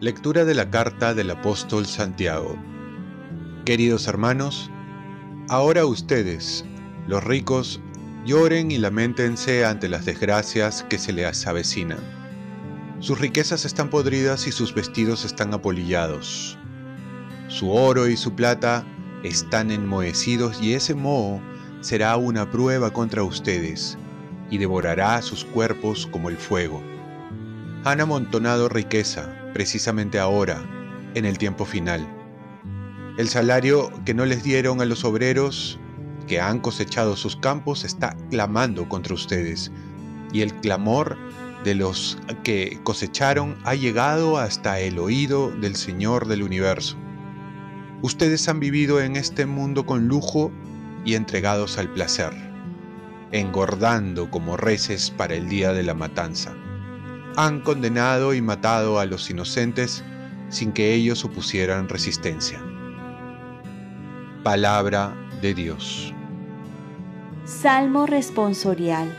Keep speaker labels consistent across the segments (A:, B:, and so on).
A: Lectura de la carta del apóstol Santiago. Queridos hermanos, ahora ustedes, los ricos, lloren y lamentense ante las desgracias que se les avecinan. Sus riquezas están podridas y sus vestidos están apolillados. Su oro y su plata están enmohecidos y ese moho será una prueba contra ustedes y devorará sus cuerpos como el fuego. Han amontonado riqueza precisamente ahora, en el tiempo final. El salario que no les dieron a los obreros que han cosechado sus campos está clamando contra ustedes, y el clamor de los que cosecharon ha llegado hasta el oído del Señor del universo. Ustedes han vivido en este mundo con lujo y entregados al placer, engordando como reces para el día de la matanza han condenado y matado a los inocentes sin que ellos opusieran resistencia. Palabra de Dios.
B: Salmo responsorial.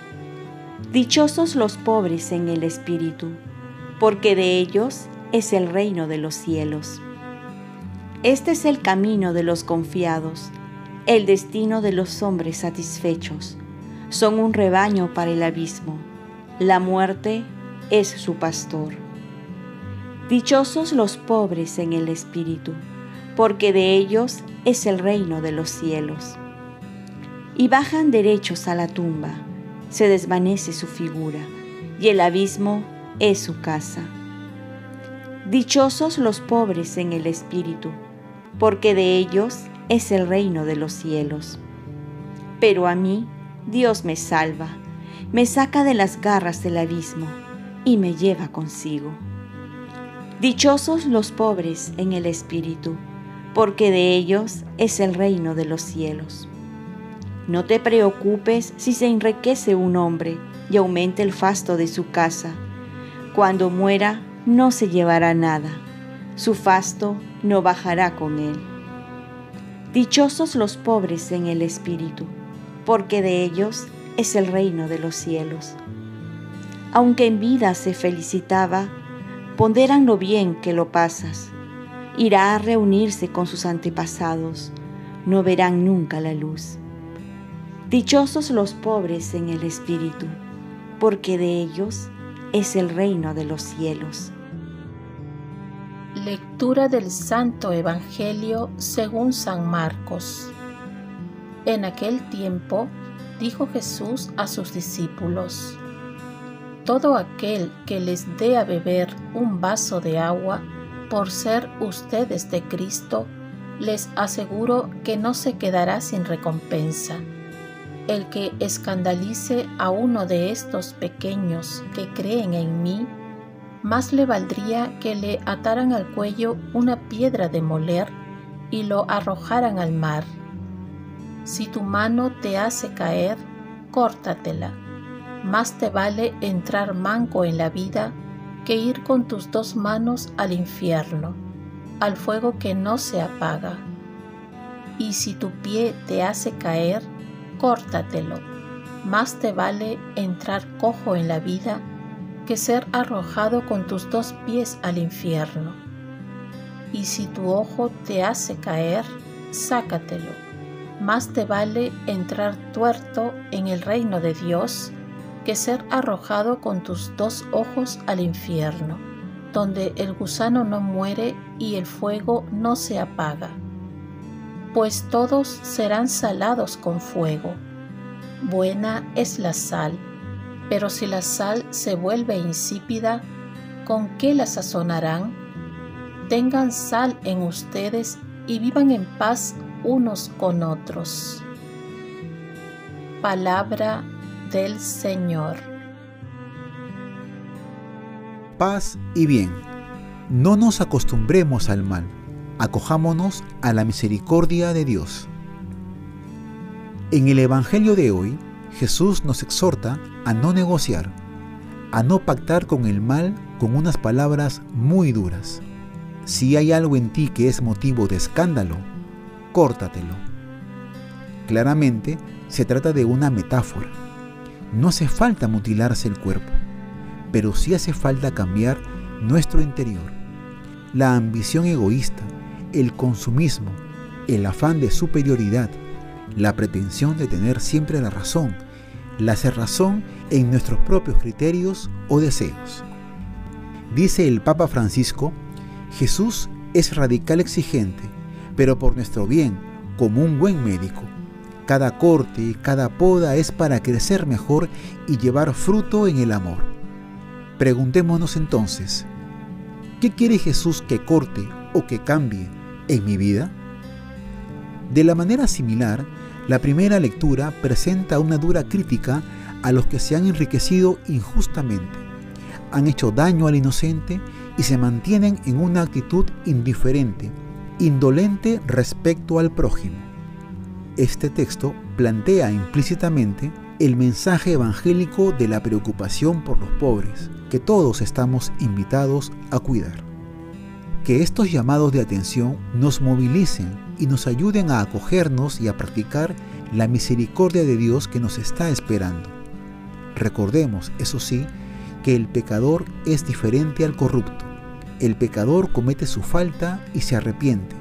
B: Dichosos los pobres en el espíritu, porque de ellos es el reino de los cielos. Este es el camino de los confiados, el destino de los hombres satisfechos. Son un rebaño para el abismo. La muerte es su pastor. Dichosos los pobres en el espíritu, porque de ellos es el reino de los cielos. Y bajan derechos a la tumba, se desvanece su figura, y el abismo es su casa. Dichosos los pobres en el espíritu, porque de ellos es el reino de los cielos. Pero a mí Dios me salva, me saca de las garras del abismo y me lleva consigo. Dichosos los pobres en el espíritu, porque de ellos es el reino de los cielos. No te preocupes si se enriquece un hombre y aumenta el fasto de su casa. Cuando muera no se llevará nada, su fasto no bajará con él. Dichosos los pobres en el espíritu, porque de ellos es el reino de los cielos aunque en vida se felicitaba, ponderan lo bien que lo pasas. Irá a reunirse con sus antepasados, no verán nunca la luz. Dichosos los pobres en el espíritu, porque de ellos es el reino de los cielos.
C: Lectura del Santo Evangelio según San Marcos. En aquel tiempo dijo Jesús a sus discípulos, todo aquel que les dé a beber un vaso de agua, por ser ustedes de Cristo, les aseguro que no se quedará sin recompensa. El que escandalice a uno de estos pequeños que creen en mí, más le valdría que le ataran al cuello una piedra de moler y lo arrojaran al mar. Si tu mano te hace caer, córtatela más te vale entrar manco en la vida que ir con tus dos manos al infierno, al fuego que no se apaga. Y si tu pie te hace caer, córtatelo. Más te vale entrar cojo en la vida que ser arrojado con tus dos pies al infierno. Y si tu ojo te hace caer, sácatelo. Más te vale entrar tuerto en el reino de Dios que ser arrojado con tus dos ojos al infierno, donde el gusano no muere y el fuego no se apaga. Pues todos serán salados con fuego. Buena es la sal, pero si la sal se vuelve insípida, ¿con qué la sazonarán? Tengan sal en ustedes y vivan en paz unos con otros. Palabra del Señor.
D: Paz y bien. No nos acostumbremos al mal, acojámonos a la misericordia de Dios. En el Evangelio de hoy, Jesús nos exhorta a no negociar, a no pactar con el mal con unas palabras muy duras. Si hay algo en ti que es motivo de escándalo, córtatelo. Claramente se trata de una metáfora. No hace falta mutilarse el cuerpo, pero sí hace falta cambiar nuestro interior. La ambición egoísta, el consumismo, el afán de superioridad, la pretensión de tener siempre la razón, la cerrazón en nuestros propios criterios o deseos. Dice el Papa Francisco, Jesús es radical exigente, pero por nuestro bien, como un buen médico. Cada corte, cada poda es para crecer mejor y llevar fruto en el amor. Preguntémonos entonces, ¿qué quiere Jesús que corte o que cambie en mi vida? De la manera similar, la primera lectura presenta una dura crítica a los que se han enriquecido injustamente, han hecho daño al inocente y se mantienen en una actitud indiferente, indolente respecto al prójimo. Este texto plantea implícitamente el mensaje evangélico de la preocupación por los pobres, que todos estamos invitados a cuidar. Que estos llamados de atención nos movilicen y nos ayuden a acogernos y a practicar la misericordia de Dios que nos está esperando. Recordemos, eso sí, que el pecador es diferente al corrupto. El pecador comete su falta y se arrepiente,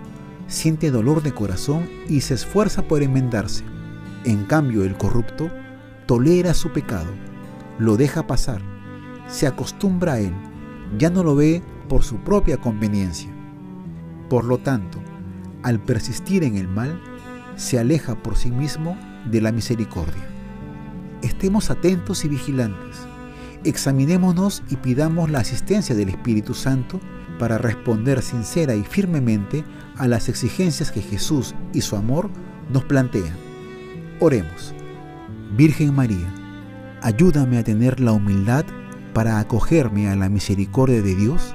D: siente dolor de corazón y se esfuerza por enmendarse. En cambio, el corrupto tolera su pecado, lo deja pasar, se acostumbra a él, ya no lo ve por su propia conveniencia. Por lo tanto, al persistir en el mal, se aleja por sí mismo de la misericordia. Estemos atentos y vigilantes. Examinémonos y pidamos la asistencia del Espíritu Santo para responder sincera y firmemente a las exigencias que Jesús y su amor nos plantean. Oremos. Virgen María, ayúdame a tener la humildad para acogerme a la misericordia de Dios